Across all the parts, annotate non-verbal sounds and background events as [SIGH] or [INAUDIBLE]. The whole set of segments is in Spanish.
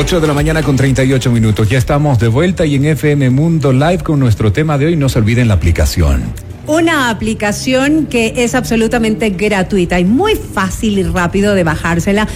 8 de la mañana con 38 minutos. Ya estamos de vuelta y en FM Mundo Live con nuestro tema de hoy. No se olviden la aplicación. Una aplicación que es absolutamente gratuita y muy fácil y rápido de bajársela.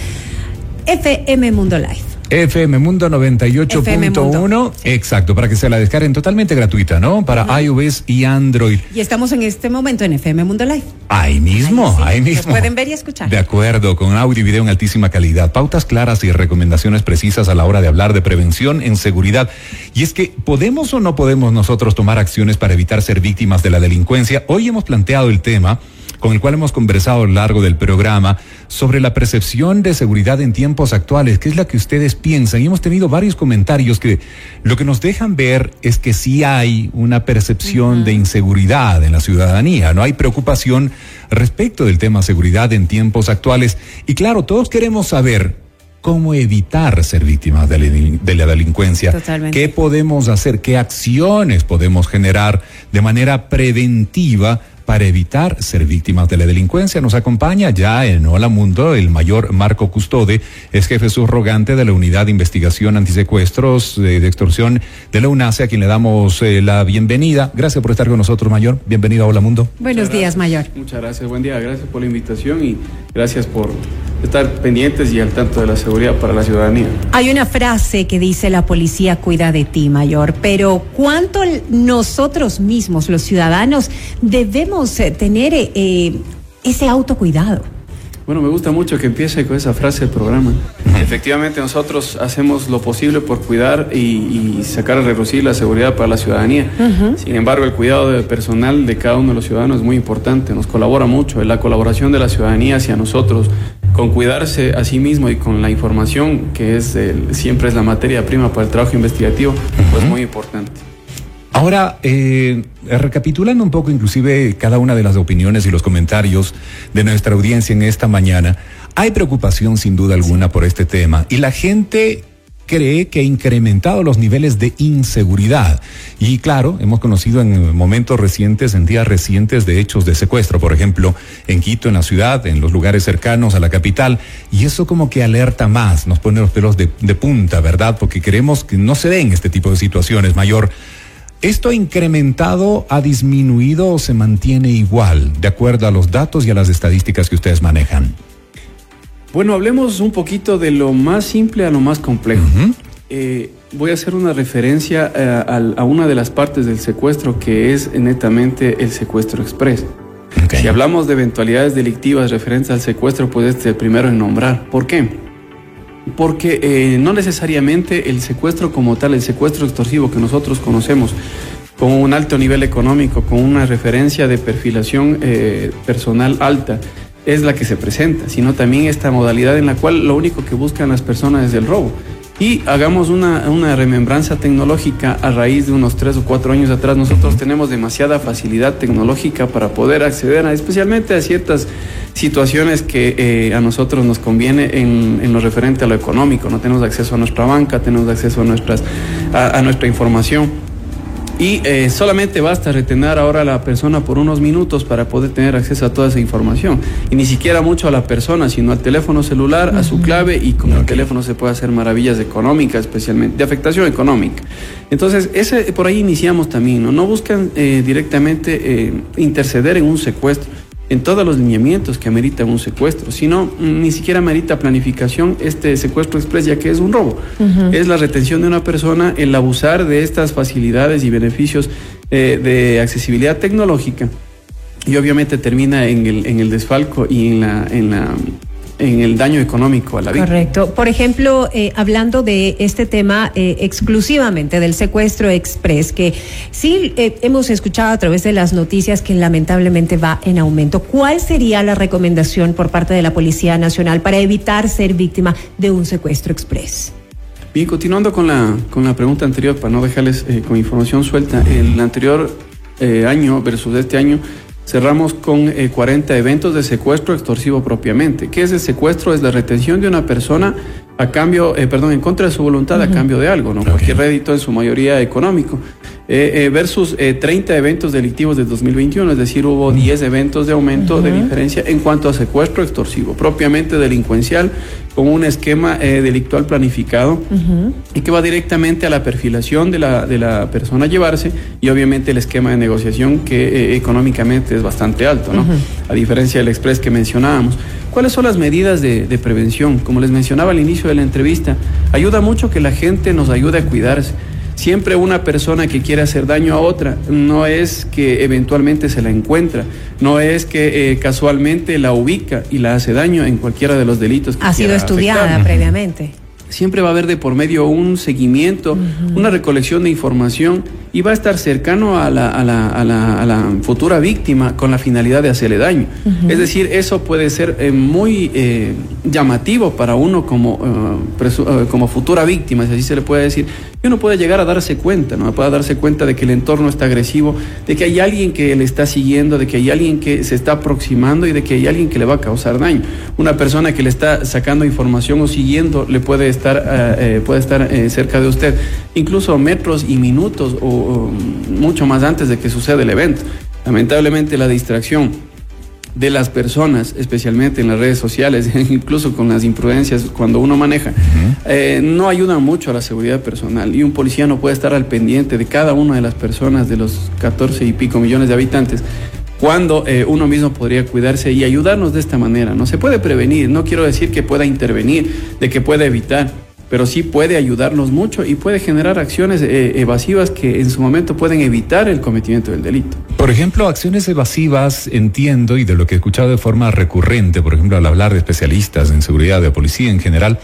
FM Mundo Live. FM Mundo 98.1. Exacto, para que se la descarguen totalmente gratuita, ¿no? Para iOS y Android. Y estamos en este momento en FM Mundo Live. Ahí mismo, ahí, mismo. pueden ver y escuchar. De acuerdo, con audio y video en altísima calidad, pautas claras y recomendaciones precisas a la hora de hablar de prevención en seguridad. Y es que, ¿podemos o no podemos nosotros tomar acciones para evitar ser víctimas de la delincuencia? Hoy hemos planteado el tema con el cual hemos conversado a lo largo del programa sobre la percepción de seguridad en tiempos actuales, que es la que ustedes piensan. Y hemos tenido varios comentarios que lo que nos dejan ver es que sí hay una percepción de inseguridad en la ciudadanía, no hay preocupación respecto del tema seguridad en tiempos actuales. Y claro, todos queremos saber cómo evitar ser víctimas de la, delincuencia. Totalmente. ¿Qué podemos hacer? ¿Qué acciones podemos generar de manera preventiva? Para evitar ser víctimas de la delincuencia. Nos acompaña ya en Hola Mundo el mayor Marco Custode, es jefe subrogante de la Unidad de Investigación Antisecuestros eh, de Extorsión de la UNACE, a quien le damos eh, la bienvenida. Gracias por estar con nosotros, mayor. Bienvenido a Hola Mundo. Buenos días, mayor. Muchas gracias, buen día. Gracias por la invitación y gracias por estar pendientes y al tanto de la seguridad para la ciudadanía. Hay una frase que dice la policía cuida de ti, mayor, pero ¿cuánto nosotros mismos, los ciudadanos, debemos eh, tener eh, ese autocuidado? Bueno, me gusta mucho que empiece con esa frase del programa. Efectivamente, nosotros hacemos lo posible por cuidar y, sacar a reducir la seguridad para la ciudadanía. Sin embargo, el cuidado de personal de cada uno de los ciudadanos es muy importante, nos colabora mucho. La colaboración de la ciudadanía hacia nosotros, con cuidarse a sí mismo y con la información, que es siempre es la materia prima para el trabajo investigativo, pues muy importante. Ahora, eh, recapitulando un poco inclusive cada una de las opiniones y los comentarios de nuestra audiencia en esta mañana, hay preocupación sin duda alguna por este tema y la gente cree que ha incrementado los niveles de inseguridad. Y claro, hemos conocido en momentos recientes, en días recientes, de hechos de secuestro, por ejemplo, en Quito, en la ciudad, en los lugares cercanos a la capital. Y eso como que alerta más, nos pone los pelos de, de punta, ¿verdad? Porque queremos que no se den este tipo de situaciones, mayor. ¿Esto ha incrementado, ha disminuido o se mantiene igual, de acuerdo a los datos y a las estadísticas que ustedes manejan? Bueno, hablemos un poquito de lo más simple a lo más complejo. Eh, voy a hacer una referencia eh, a, una de las partes del secuestro que es netamente el secuestro express. Si hablamos de eventualidades delictivas referentes al secuestro, pues este es el primero en nombrar. ¿Por qué? Porque eh, no necesariamente el secuestro como tal, el secuestro extorsivo que nosotros conocemos con un alto nivel económico, con una referencia de perfilación eh, personal alta, es la que se presenta, sino también esta modalidad en la cual lo único que buscan las personas es el robo. Y hagamos una, una, remembranza tecnológica a raíz de unos tres o cuatro años atrás. Nosotros tenemos demasiada facilidad tecnológica para poder acceder a, especialmente a ciertas situaciones que eh, a nosotros nos conviene en, en, lo referente a lo económico. No tenemos acceso a nuestra banca, tenemos acceso a, nuestras, a nuestra información. Y eh, solamente basta retener ahora a la persona por unos minutos para poder tener acceso a toda esa información. Y ni siquiera mucho a la persona, sino al teléfono celular, a su clave y con el teléfono se puede hacer maravillas económicas, especialmente de afectación económica. Entonces, ese, por ahí iniciamos también, ¿no? No buscan eh, directamente eh, interceder en un secuestro en todos los lineamientos que ameritan un secuestro, sino ni siquiera amerita planificación este secuestro express, ya que es un robo. Es la retención de una persona, el abusar de estas facilidades y beneficios eh, de accesibilidad tecnológica. Y obviamente termina en el, en el desfalco y en la, en la en el daño económico a la vida. Correcto. Por ejemplo, eh, hablando de este tema eh, exclusivamente del secuestro express, que sí eh, hemos escuchado a través de las noticias que lamentablemente va en aumento. ¿Cuál sería la recomendación por parte de la Policía Nacional para evitar ser víctima de un secuestro express? Bien, continuando con la, con la pregunta anterior, para no dejarles con información suelta, el anterior año versus este año Cerramos con 40 eh, eventos de secuestro extorsivo propiamente. ¿Qué es el secuestro? Es la retención de una persona a cambio, eh, perdón, en contra de su voluntad a cambio de algo, ¿no? Cualquier rédito en su mayoría económico. eh, versus 30 eventos delictivos de 2021, es decir, hubo 10 eventos de aumento de diferencia en cuanto a secuestro extorsivo, propiamente delincuencial, con un esquema delictual planificado y que va directamente a la perfilación de la, de la persona a llevarse y obviamente el esquema de negociación que económicamente es bastante alto, ¿no? A diferencia del express que mencionábamos. ¿Cuáles son las medidas de, prevención? Como les mencionaba al inicio de la entrevista, ayuda mucho que la gente nos ayude a cuidarse. Siempre una persona que quiere hacer daño a otra no es que eventualmente se la encuentra, no es que eh, casualmente la ubica y la hace daño en cualquiera de los delitos que Ha sido estudiada previamente siempre va a haber de por medio un seguimiento, una recolección de información y va a estar cercano a la, a la, a la, a la futura víctima con la finalidad de hacerle daño. Es decir, eso puede ser eh, muy eh, llamativo para uno como, eh, como futura víctima, si así se le puede decir, y uno puede llegar a darse cuenta, ¿no? Puede darse cuenta de que el entorno está agresivo, de que hay alguien que le está siguiendo, de que hay alguien que se está aproximando y de que hay alguien que le va a causar daño. Una persona que le está sacando información o siguiendo le puede estar, eh, eh, puede estar eh, cerca de usted, incluso metros y minutos o mucho más antes de que suceda el evento. Lamentablemente la distracción de las personas, especialmente en las redes sociales, [LAUGHS] incluso con las imprudencias cuando uno maneja, eh, no ayudan mucho a la seguridad personal. Y un policía no puede estar al pendiente de cada una de las personas de los 14 y pico millones de habitantes cuando eh, uno mismo podría cuidarse y ayudarnos de esta manera. No se puede prevenir, no quiero decir que pueda intervenir, de que pueda evitar, pero sí puede ayudarnos mucho y puede generar acciones eh, evasivas que en su momento pueden evitar el cometimiento del delito. Por ejemplo, acciones evasivas, entiendo, y de lo que he escuchado de forma recurrente, por ejemplo, al hablar de especialistas en seguridad de policía en general,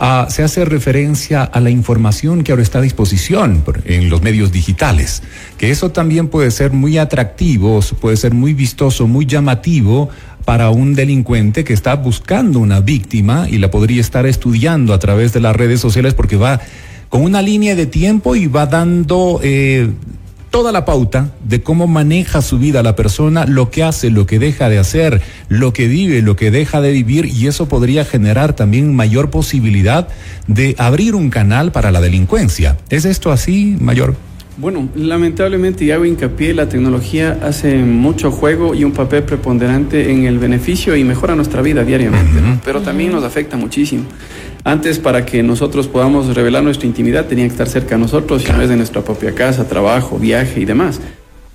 ah, se hace referencia a la información que ahora está a disposición en los medios digitales, que eso también puede ser muy atractivo, puede ser muy vistoso, muy llamativo para un delincuente que está buscando una víctima y la podría estar estudiando a través de las redes sociales porque va con una línea de tiempo y va dando eh, toda la pauta de cómo maneja su vida la persona, lo que hace, lo que deja de hacer, lo que vive, lo que deja de vivir y eso podría generar también mayor posibilidad de abrir un canal para la delincuencia. ¿Es esto así, mayor? Bueno, lamentablemente, y hago hincapié, la tecnología hace mucho juego y un papel preponderante en el beneficio y mejora nuestra vida diariamente, pero también nos afecta muchísimo. Antes, para que nosotros podamos revelar nuestra intimidad, tenía que estar cerca de nosotros, y no es de nuestra propia casa, trabajo, viaje y demás.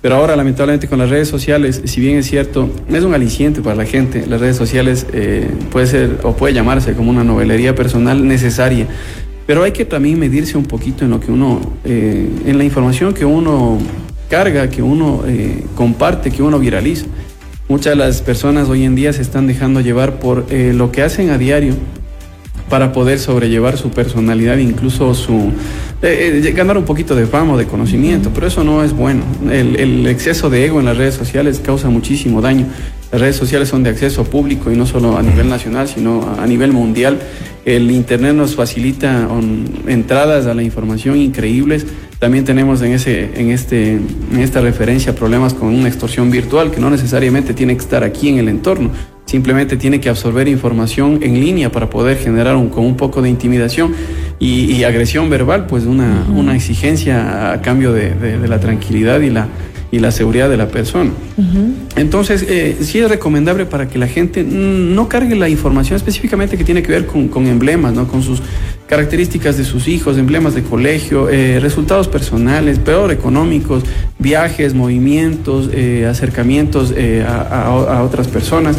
Pero ahora, lamentablemente, con las redes sociales, si bien es cierto, es un aliciente para la gente. Las redes sociales eh, puede ser o puede llamarse como una novelería personal necesaria pero hay que también medirse un poquito en lo que uno, eh, en la información que uno carga, que uno eh, comparte, que uno viraliza. Muchas de las personas hoy en día se están dejando llevar por eh, lo que hacen a diario para poder sobrellevar su personalidad, incluso su ganar un poquito de fama o de conocimiento, pero eso no es bueno. El, exceso de ego en las redes sociales causa muchísimo daño. Las redes sociales son de acceso público y no solo a nivel nacional, sino a nivel mundial. El Internet nos facilita entradas a la información increíbles. También tenemos en, ese, en, este, en esta referencia problemas con una extorsión virtual que no necesariamente tiene que estar aquí en el entorno. Simplemente tiene que absorber información en línea para poder generar un, con un poco de intimidación y, agresión verbal, pues una, una exigencia a cambio de, de la tranquilidad y la, y la seguridad de la persona. Entonces, eh, sí es recomendable para que la gente no cargue la información específicamente que tiene que ver con, emblemas, ¿no? con sus características de sus hijos, emblemas de colegio, eh, resultados personales, peor económicos, viajes, movimientos, eh, acercamientos a, otras personas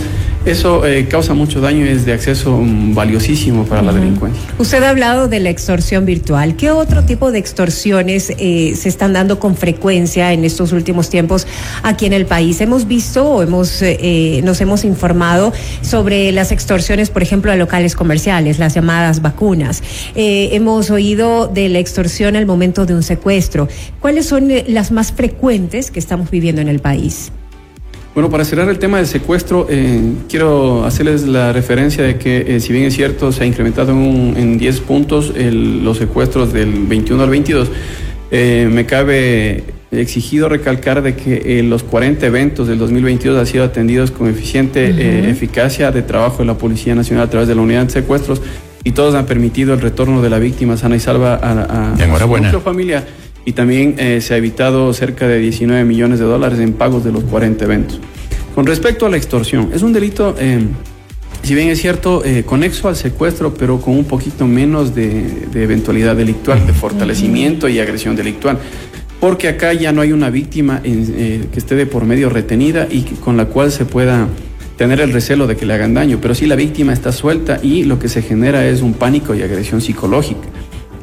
eso eh, causa mucho daño y es de acceso mm, valiosísimo para la delincuencia. Usted ha hablado de la extorsión virtual. ¿Qué otro tipo de extorsiones eh, se están dando con frecuencia en estos últimos tiempos aquí en el país? Hemos visto o hemos, eh, nos hemos informado sobre las extorsiones, por ejemplo, a locales comerciales, las llamadas vacunas. hemos oído de la extorsión al momento de un secuestro. ¿Cuáles son las más frecuentes que estamos viviendo en el país? Bueno, para cerrar el tema del secuestro, eh, quiero hacerles la referencia de que, eh, si bien es cierto, se ha incrementado en, 10 puntos los secuestros del 21 al 22, eh, me cabe exigido recalcar de que los 40 eventos del 2022 han sido atendidos con eficiente eficacia de trabajo de la Policía Nacional a través de la unidad de secuestros y todos han permitido el retorno de la víctima sana y salva a, a, a su familia y también eh, se ha evitado cerca de 19 millones de dólares en pagos de los 40 eventos. Con respecto a la extorsión, es un delito, eh, si bien es cierto, eh, conexo al secuestro, pero con un poquito menos de, eventualidad delictual, de fortalecimiento y agresión delictual. Porque acá ya no hay una víctima que esté de por medio retenida y con la cual se pueda tener el recelo de que le hagan daño, pero sí la víctima está suelta y lo que se genera es un pánico y agresión psicológica.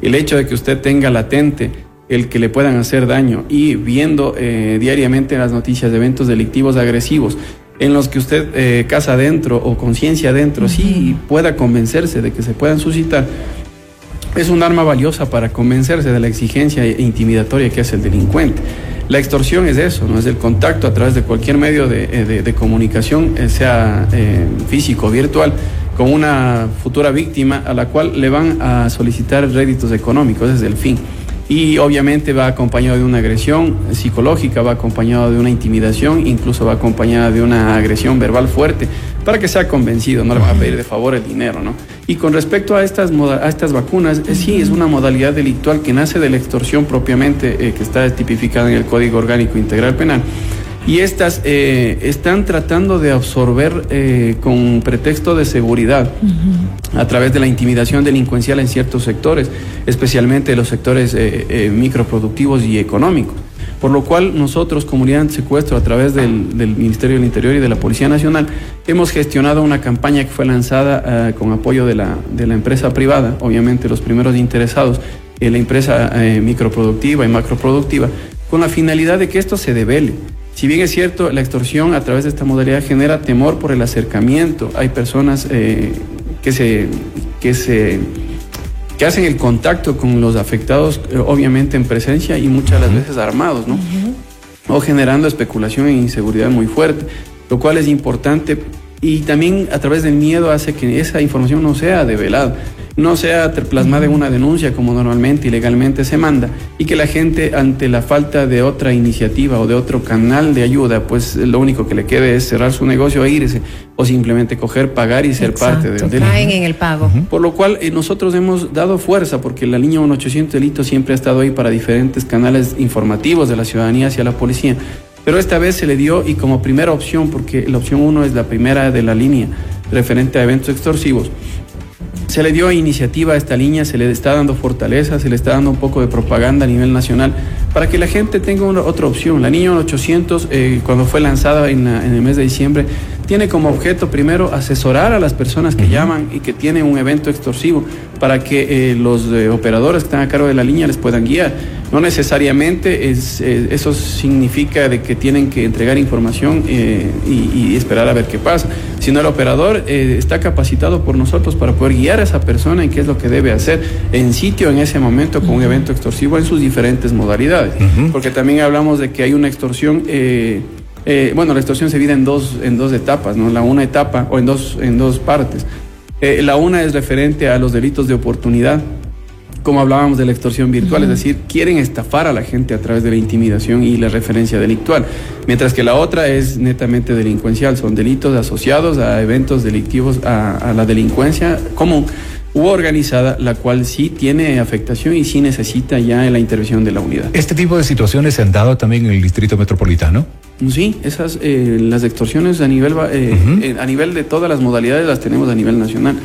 El hecho de que usted tenga latente el que le puedan hacer daño. Y viendo eh, diariamente las noticias de eventos delictivos agresivos en los que usted eh, casa adentro o conciencia adentro, sí pueda convencerse de que se puedan suscitar, es un arma valiosa para convencerse de la exigencia intimidatoria que hace el delincuente. La extorsión es eso, no es el contacto a través de cualquier medio de, eh, comunicación, sea físico o virtual, con una futura víctima a la cual le van a solicitar réditos económicos, ese es el fin y obviamente va acompañado de una agresión psicológica, va acompañado de una intimidación, incluso va acompañada de una agresión verbal fuerte para que sea convencido, no le va a pedir de favor el dinero, ¿no? Y con respecto a estas, a estas vacunas, eh, sí es una modalidad delictual que nace de la extorsión propiamente, eh, que está tipificada en el Código Orgánico Integral Penal y estas eh, están tratando de absorber eh, con pretexto de seguridad a través de la intimidación delincuencial en ciertos sectores, especialmente los sectores eh, microproductivos y económicos. Por lo cual nosotros, Comunidad Secuestro, a través del, Ministerio del Interior y de la Policía Nacional, hemos gestionado una campaña que fue lanzada con apoyo de la, de la empresa privada, obviamente los primeros interesados, la empresa microproductiva y macroproductiva, con la finalidad de que esto se devele si bien es cierto, la extorsión a través de esta modalidad genera temor por el acercamiento. Hay personas eh, que se que se que hacen el contacto con los afectados, eh, obviamente en presencia y muchas las veces armados, ¿no? O generando especulación e inseguridad muy fuerte, lo cual es importante y también a través del miedo hace que esa información no sea develada no sea plasmada en una denuncia como normalmente y legalmente se manda y que la gente ante la falta de otra iniciativa o de otro canal de ayuda, pues lo único que le quede es cerrar su negocio e irse o simplemente coger, pagar y ser parte del delito. Caen en el pago. Por lo cual eh, nosotros hemos dado fuerza porque la línea 1800 delito siempre ha estado ahí para diferentes canales informativos de la ciudadanía hacia la policía. Pero esta vez se le dio y como primera opción, porque la opción 1 es la primera de la línea referente a eventos extorsivos, se le dio iniciativa a esta línea, se le está dando fortaleza, se le está dando un poco de propaganda a nivel nacional para que la gente tenga una, otra opción. La niña 800, eh, cuando fue lanzada en, el mes de diciembre, tiene como objeto primero asesorar a las personas que llaman y que tienen un evento extorsivo para que eh, los eh, operadores que están a cargo de la línea les puedan guiar. No necesariamente es, eso significa de que tienen que entregar información y, esperar a ver qué pasa, sino el operador está capacitado por nosotros para poder guiar a esa persona en qué es lo que debe hacer en sitio en ese momento con un evento extorsivo en sus diferentes modalidades. Porque también hablamos de que hay una extorsión. Eh, eh, bueno, la extorsión se divide en dos, en dos etapas, ¿no? La una etapa, o en dos, en dos partes. Eh, la una es referente a los delitos de oportunidad, como hablábamos de la extorsión virtual, es decir, quieren estafar a la gente a través de la intimidación y la referencia delictual, mientras que la otra es netamente delincuencial, son delitos asociados a eventos delictivos, a, a la delincuencia común u organizada, la cual sí tiene afectación y sí necesita ya la intervención de la unidad. ¿Este tipo de situaciones se han dado también en el distrito metropolitano? Sí, esas eh, las extorsiones a nivel eh, eh, a nivel de todas las modalidades las tenemos a nivel nacional.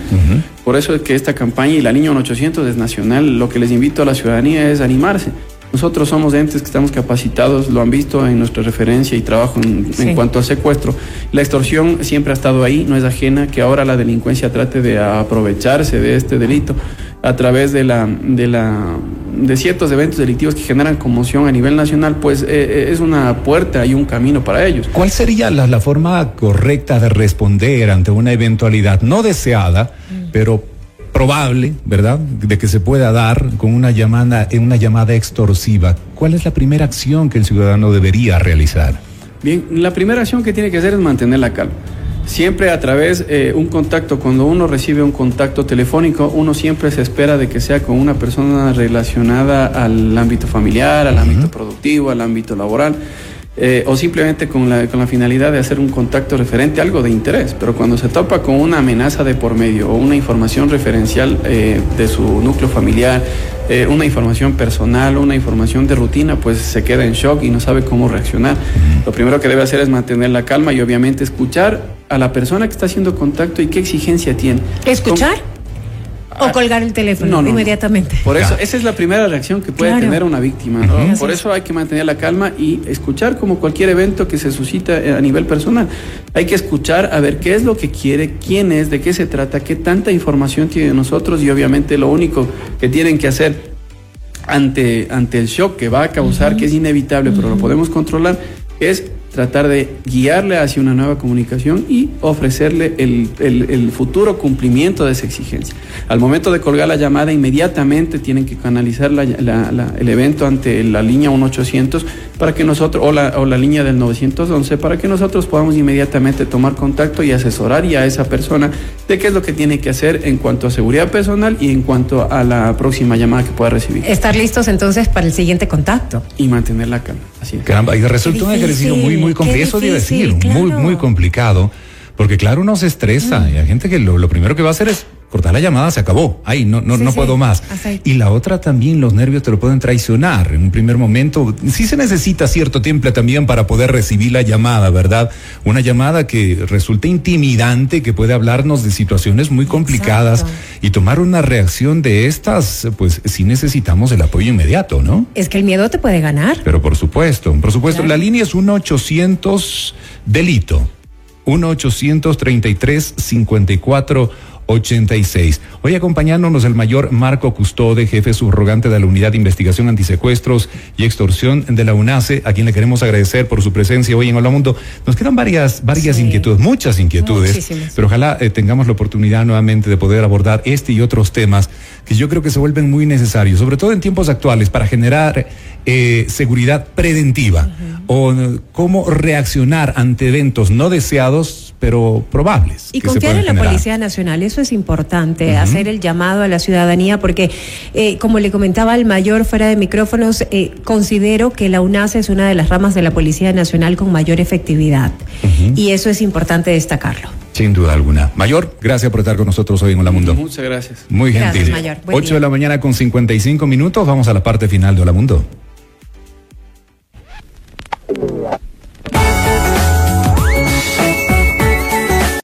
Por eso es que esta campaña y la Niña 800 es nacional. Lo que les invito a la ciudadanía es animarse. Nosotros somos entes que estamos capacitados, lo han visto en nuestra referencia y trabajo en, cuanto al secuestro. La extorsión siempre ha estado ahí, no es ajena que ahora la delincuencia trate de aprovecharse de este delito a través de la de la de ciertos eventos delictivos que generan conmoción a nivel nacional, pues eh, eh, es una puerta y un camino para ellos. ¿Cuál sería la, la forma correcta de responder ante una eventualidad no deseada, mm. pero probable, ¿verdad?, de que se pueda dar con una llamada, una llamada extorsiva. ¿Cuál es la primera acción que el ciudadano debería realizar? Bien, la primera acción que tiene que hacer es mantener la calma. Siempre a través de eh, un contacto, cuando uno recibe un contacto telefónico, uno siempre se espera de que sea con una persona relacionada al ámbito familiar, al ámbito productivo, al ámbito laboral. Eh, o simplemente con la, con la finalidad de hacer un contacto referente a algo de interés. Pero cuando se topa con una amenaza de por medio o una información referencial eh, de su núcleo familiar, eh, una información personal, una información de rutina, pues se queda en shock y no sabe cómo reaccionar. Lo primero que debe hacer es mantener la calma y obviamente escuchar a la persona que está haciendo contacto y qué exigencia tiene. ¿Escuchar? O Ah, colgar el teléfono no, no, no. inmediatamente. Por eso, Claro. esa es la primera reacción que puede Claro. tener una víctima. Por eso hay que mantener la calma y escuchar como cualquier evento que se suscita eh, a nivel personal. Hay que escuchar a ver qué es lo que quiere, quién es, de qué se trata, qué tanta información tiene de nosotros y obviamente lo único que tienen que hacer ante, ante el shock que va a causar, que es inevitable, pero lo podemos controlar, es tratar de guiarle hacia una nueva comunicación y ofrecerle el, el- el futuro cumplimiento de esa exigencia. Al momento de colgar la llamada, inmediatamente tienen que canalizar la- la- la- el evento ante la línea 1800 para que nosotros, o la, o la línea del 911, para que nosotros podamos inmediatamente tomar contacto y asesorar ya a esa persona de qué es lo que tiene que hacer en cuanto a seguridad personal y en cuanto a la próxima llamada que pueda recibir. Estar listos entonces para el siguiente contacto. Y mantener la calma. Así es. Caramba, y resulta un ejercicio muy, muy complicado. Eso debe decir, muy, claro. muy complicado. Porque claro, uno se estresa y hay gente que lo, lo primero que va a hacer es cortar la llamada, se acabó. Ahí no, no, Sí, no sí, puedo más. Y la otra también, los nervios te lo pueden traicionar. En un primer momento, sí se necesita cierto tiempo también para poder recibir la llamada, ¿verdad? Una llamada que resulta intimidante, que puede hablarnos de situaciones muy complicadas Exacto. y tomar una reacción de estas, pues sí necesitamos el apoyo inmediato, ¿no? Es que el miedo te puede ganar. Pero por supuesto, por supuesto, Claro. la línea es 1-800 delito. 1-833-54-86. Hoy acompañándonos el mayor Marco Custode, jefe subrogante de la Unidad de Investigación Antisecuestros y Extorsión de la UNACE, a quien le queremos agradecer por su presencia hoy en Hola Mundo. Nos quedan varias, varias Sí. inquietudes, muchas inquietudes, Muchísimas. pero ojalá eh, tengamos la oportunidad nuevamente de poder abordar este y otros temas que yo creo que se vuelven muy necesarios, sobre todo en tiempos actuales, para generar eh, seguridad preventiva o eh, cómo reaccionar ante eventos no deseados, pero probables. Y confiar en la generar. Policía Nacional, eso es importante, hacer el llamado a la ciudadanía, porque eh, como le comentaba al mayor fuera de micrófonos, eh, considero que la UNAS es una de las ramas de la Policía Nacional con mayor efectividad. Y eso es importante destacarlo. Sin duda alguna. Mayor, gracias por estar con nosotros hoy en Hola Mundo. Muchas gracias. Muy Gracias, gentil. Mayor. Buen 8 día. de la mañana con 55 minutos. Vamos a la parte final de Hola Mundo.